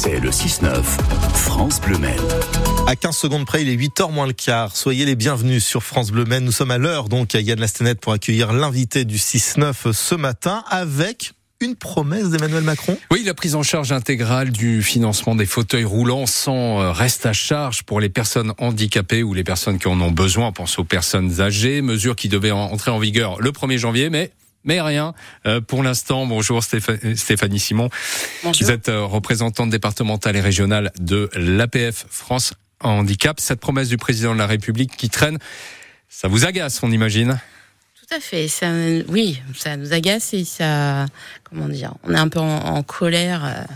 C'est le 6-9, France Bleu Maine. À 15 secondes près, il est 8h moins le quart. Soyez les bienvenus sur France Bleu Maine. Nous sommes à l'heure donc à Yann Lastenet pour accueillir l'invité du 6-9 ce matin avec une promesse d'Emmanuel Macron Oui, la prise en charge intégrale du financement des fauteuils roulants sans euh, reste à charge pour les personnes handicapées ou les personnes qui en ont besoin. On pense aux personnes âgées, mesure qui devait entrer en vigueur le 1er janvier, mais mais rien euh, pour l'instant. Bonjour Stéphanie Simon. Bonjour. Vous êtes euh, représentante départementale et régionale de l'APF France Handicap. Cette promesse du président de la République qui traîne, ça vous agace, on imagine? Tout à fait. Ça, oui, ça nous agace et ça, comment dire, on est un peu en, en colère. euh,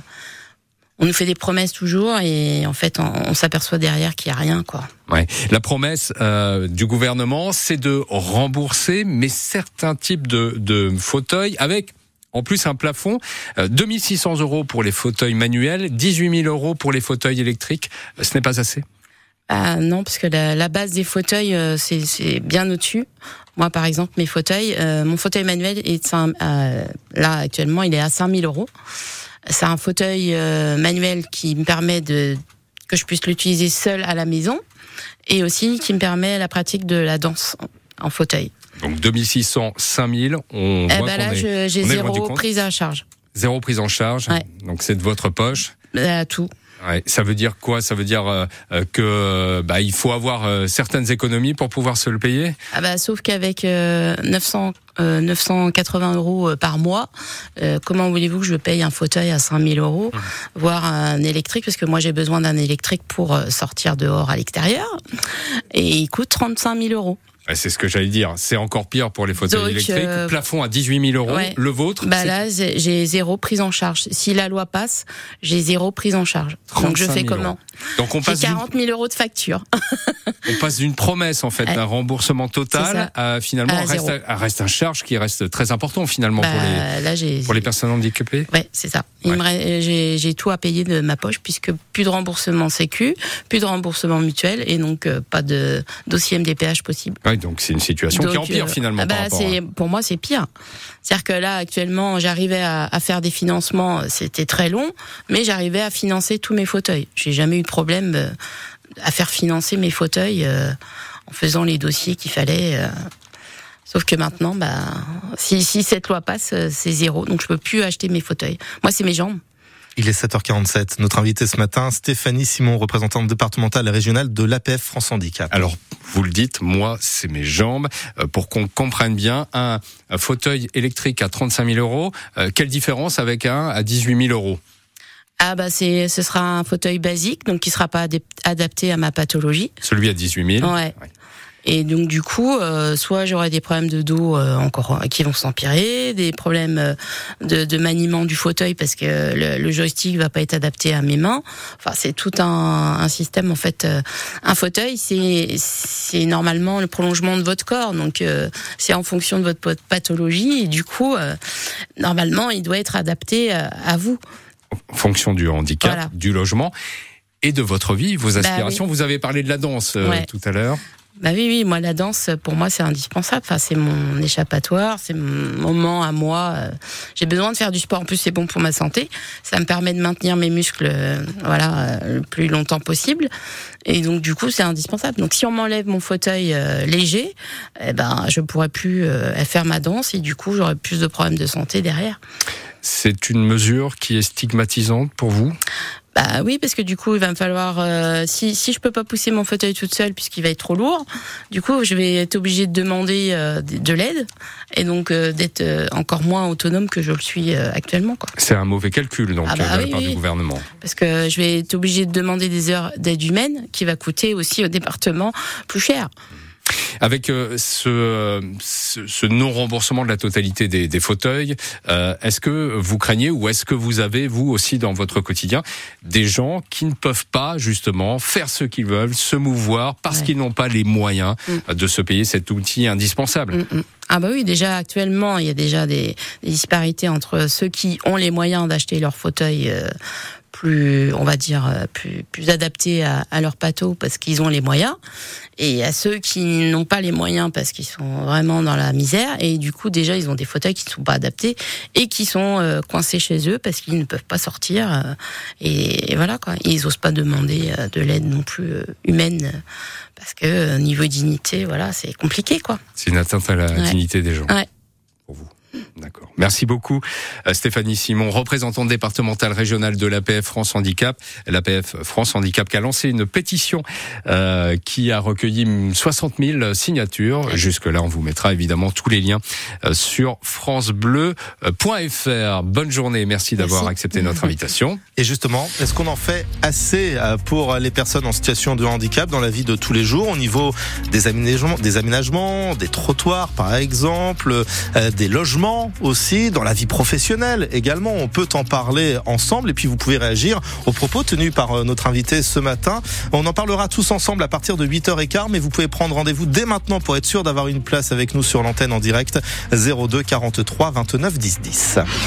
On nous fait des promesses toujours et en fait, on, on s'aperçoit derrière qu'il n'y a rien, quoi. Ouais. La promesse euh, du gouvernement, c'est de rembourser, mais certains types de, de fauteuils avec en plus un plafond, euh, 2600 euros pour les fauteuils manuels, 18 000 euros pour les fauteuils électriques. Euh, Ce n'est pas assez? Ah non, parce que la, la base des fauteuils, euh, c'est c'est bien au-dessus. Moi, par exemple, mes fauteuils, euh, mon fauteuil manuel est euh, là actuellement, il est à 5000 euros. C'est un fauteuil euh, manuel qui me permet de que je puisse l'utiliser seul à la maison et aussi qui me permet la pratique de la danse en, en fauteuil. Donc 2600, 5000, on Eh voit ben là, j'ai zéro prise à charge. Zéro prise en charge. Ouais. Donc c'est de votre poche. Euh, tout. Ouais. Ça veut dire quoi? Ça veut dire euh, euh, que bah, il faut avoir euh, certaines économies pour pouvoir se le payer? Ah bah, sauf qu'avec euh, 900, euh, 980 euros euh, par mois, euh, comment voulez-vous que je paye un fauteuil à 5000 euros, Mmh. voire un électrique, parce que moi j'ai besoin d'un électrique pour euh, sortir dehors à l'extérieur, et il coûte 35 000 euros. C'est ce que j'allais dire. C'est encore pire pour les fauteuils Donc, électriques. euh, Plafond à 18 000 euros. ouais. Le vôtre Bah là, j'ai zéro prise en charge. Si la loi passe, j'ai zéro prise en charge. Donc je 35 fais 000 comment euros. Donc on passe d'une 40 000 euros de facture. On passe d'une promesse en fait d'un remboursement total à finalement À un reste, à, un reste à charge qui reste très important finalement pour les Bah, là, j'ai pour les personnes handicapées. Ouais, c'est ça. Ouais. reste- J'ai j'ai tout à payer de ma poche puisque plus de remboursement sécu, plus de remboursement mutuel et donc euh, pas de dossier MDPH possible. Ouais, donc c'est une situation qui empire euh, finalement ah bah, par à- Pour moi, c'est pire. C'est-à-dire que là, actuellement, j'arrivais à, à faire des financements, euh, c'était très long, mais j'arrivais à financer tous mes fauteuils. J'ai jamais eu de problème euh, à faire financer mes fauteuils euh, en faisant les dossiers qu'il fallait. Sauf que maintenant, bah, si, si cette loi passe, euh, c'est zéro. Donc je peux plus acheter mes fauteuils. Moi, c'est mes jambes. Il est 7h47. Notre invité ce matin, Stéphanie Simon, représentante départementale et régionale de l'APF France Handicap. Alors, vous le dites, moi, c'est mes jambes. Euh, pour qu'on comprenne bien, un, un fauteuil électrique à 35 000 euros, euh, quelle différence avec un à 18 000 euros? Ah bah c'est ce sera un fauteuil basique donc qui sera pas adapté à ma pathologie. Celui à 18 000 Ouais. Et donc du coup, euh, soit j'aurai des problèmes de dos euh, encore euh, qui vont s'empirer, des problèmes euh, de, de maniement du fauteuil parce que le, le joystick va pas être adapté à mes mains. Enfin, c'est tout un, un système en fait. euh, un fauteuil, c'est c'est normalement le prolongement de votre corps, donc euh, c'est en fonction de votre pat- pathologie et du coup, euh, normalement, il doit être adapté à vous. en fonction du handicap, Voilà. du logement et de votre vie, vos aspirations. oui. Vous avez parlé de la danse euh, Ouais. tout à l'heure. Bah oui, oui, moi la danse, pour moi c'est indispensable. Enfin, c'est mon échappatoire, c'est mon moment à moi. Euh, J'ai besoin de faire du sport. En plus, c'est bon pour ma santé. Ça me permet de maintenir mes muscles, euh, voilà, euh, le plus longtemps possible. Et donc du coup, c'est indispensable. Donc si on m'enlève mon fauteuil léger, eh ben je pourrais plus faire ma danse et du coup j'aurais plus de problèmes de santé derrière. C'est une mesure qui est stigmatisante pour vous? Bah oui, parce que du coup, il va me falloir euh, si si je peux pas pousser mon fauteuil toute seule puisqu'il va être trop lourd, du coup, je vais être obligée de demander euh, de de l'aide et donc euh, d'être euh, encore moins autonome que je le suis euh, actuellement, quoi. C'est un mauvais calcul donc Ah bah euh, de la oui, part du gouvernement. Parce que je vais être obligée de demander des heures d'aide humaine qui va coûter aussi au département plus cher. Avec euh, ce, ce, ce non-remboursement de la totalité des, des fauteuils, euh, est-ce que vous craignez ou est-ce que vous avez, vous aussi, dans votre quotidien, des gens qui ne peuvent pas, justement, faire ce qu'ils veulent, se mouvoir, parce Ouais. qu'ils n'ont pas les moyens Mm. de se payer cet outil indispensable? Mm, mm. Ah bah oui, déjà actuellement, il y a déjà des, des disparités entre ceux qui ont les moyens d'acheter leur fauteuil euh, plus, on va dire, euh, plus, plus adaptés à, à leur pato parce qu'ils ont les moyens, et à ceux qui n'ont pas les moyens parce qu'ils sont vraiment dans la misère, et du coup déjà ils ont des fauteuils qui ne sont pas adaptés et qui sont euh, coincés chez eux parce qu'ils ne peuvent pas sortir, euh, et, voilà quoi. Ils osent pas demander de l'aide non plus humaine parce que niveau dignité, voilà, c'est compliqué quoi. C'est une atteinte à la dignité des gens. Ouais. Pour vous. D'accord. Merci beaucoup euh, Stéphanie Simon, représentante départementale régionale de l'APF France Handicap. L'APF France Handicap qui a lancé une pétition euh, qui a recueilli 60 000 signatures. Jusque-là, on vous mettra évidemment tous les liens euh, sur francebleu.fr. Bonne journée, merci d'avoir accepté notre invitation. Et justement, est-ce qu'on en fait assez pour les personnes en situation de handicap dans la vie de tous les jours au niveau des aménagements, des, aménagements, des trottoirs par exemple, des logements? Aussi, dans la vie professionnelle également. On peut en parler ensemble et puis vous pouvez réagir aux propos tenus par euh, notre invité ce matin. On en parlera tous ensemble à partir de 8h15, mais vous pouvez prendre rendez-vous dès maintenant pour être sûr d'avoir une place avec nous sur l'antenne en direct 02 43 29 10 10.